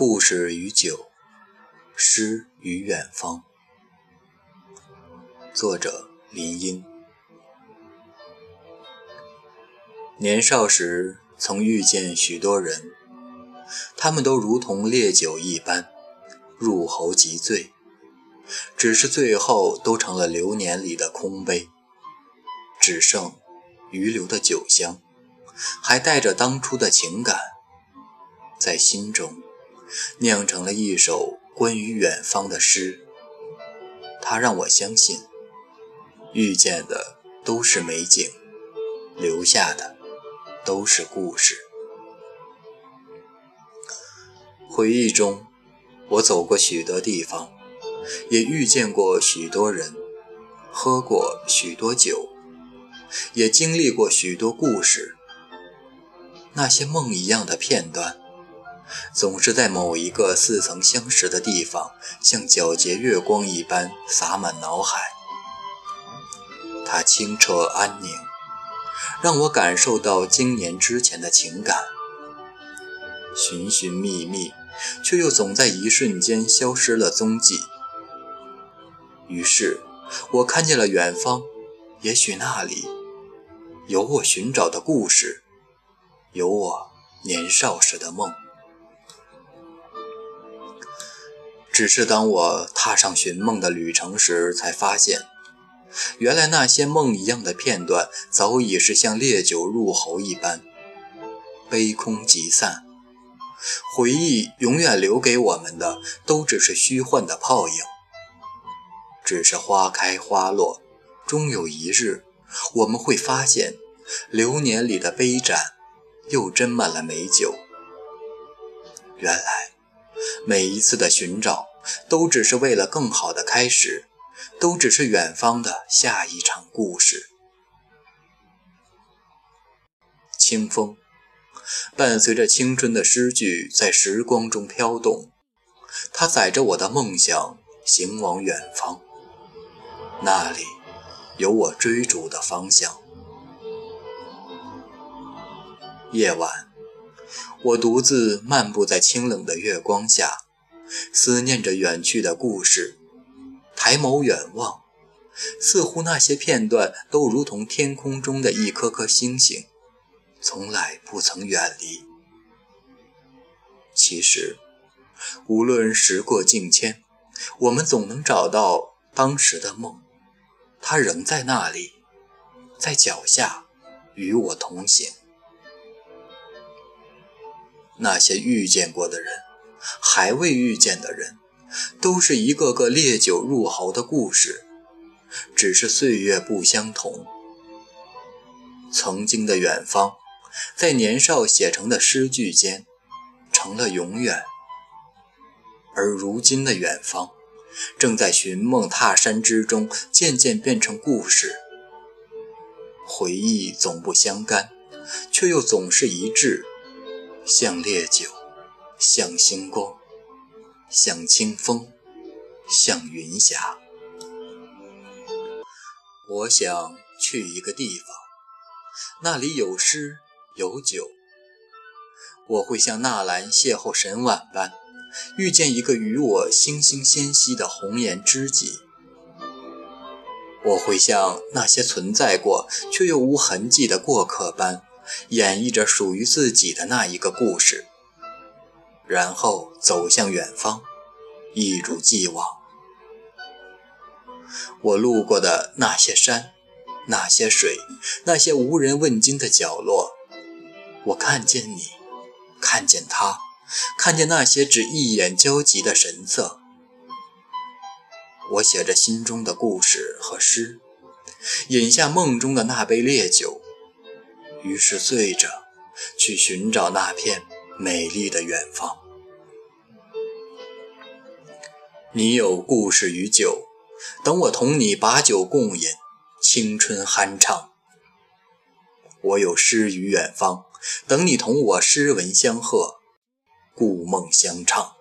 故事与酒，诗与远方。作者林英。年少时曾遇见许多人，他们都如同烈酒一般，入喉即醉，只是最后都成了流年里的空杯，只剩余留的酒香，还带着当初的情感，在心中。酿成了一首关于远方的诗，它让我相信，遇见的都是美景，留下的都是故事。回忆中，我走过许多地方，也遇见过许多人，喝过许多酒，也经历过许多故事。那些梦一样的片段。总是在某一个似曾相识的地方，像皎洁月光一般洒满脑海。它清澈安宁，让我感受到经年之前的情感。寻寻觅觅，却又总在一瞬间消失了踪迹。于是，我看见了远方，也许那里有我寻找的故事，有我年少时的梦。只是当我踏上寻梦的旅程时，才发现，原来那些梦一样的片段，早已是像烈酒入喉一般，杯空即散。回忆永远留给我们的，都只是虚幻的泡影。只是花开花落，终有一日，我们会发现，流年里的杯盏，又斟满了美酒。原来，每一次的寻找。都只是为了更好的开始，都只是远方的下一场故事。清风伴随着青春的诗句，在时光中飘动，它载着我的梦想，行往远方。那里有我追逐的方向。夜晚，我独自漫步在清冷的月光下。思念着远去的故事，抬眸远望，似乎那些片段都如同天空中的一颗颗星星，从来不曾远离。其实，无论时过境迁，我们总能找到当时的梦，它仍在那里，在脚下，与我同行。那些遇见过的人。还未遇见的人，都是一个个烈酒入喉的故事，只是岁月不相同。曾经的远方，在年少写成的诗句间，成了永远；而如今的远方，正在寻梦踏山之中，渐渐变成故事。回忆总不相干，却又总是一致，像烈酒。像星光，像清风，像云霞。我想去一个地方，那里有诗有酒。我会像纳兰邂逅沈婉般，遇见一个与我惺惺相惜的红颜知己。我会像那些存在过却又无痕迹的过客般，演绎着属于自己的那一个故事。然后走向远方，一如既往。我路过的那些山，那些水，那些无人问津的角落，我看见你，看见他，看见那些只一眼交集的神色。我写着心中的故事和诗，饮下梦中的那杯烈酒，于是醉着去寻找那片美丽的远方。你有故事与酒，等我同你把酒共饮，青春酣畅。我有诗与远方，等你同我诗文相和，故梦相唱。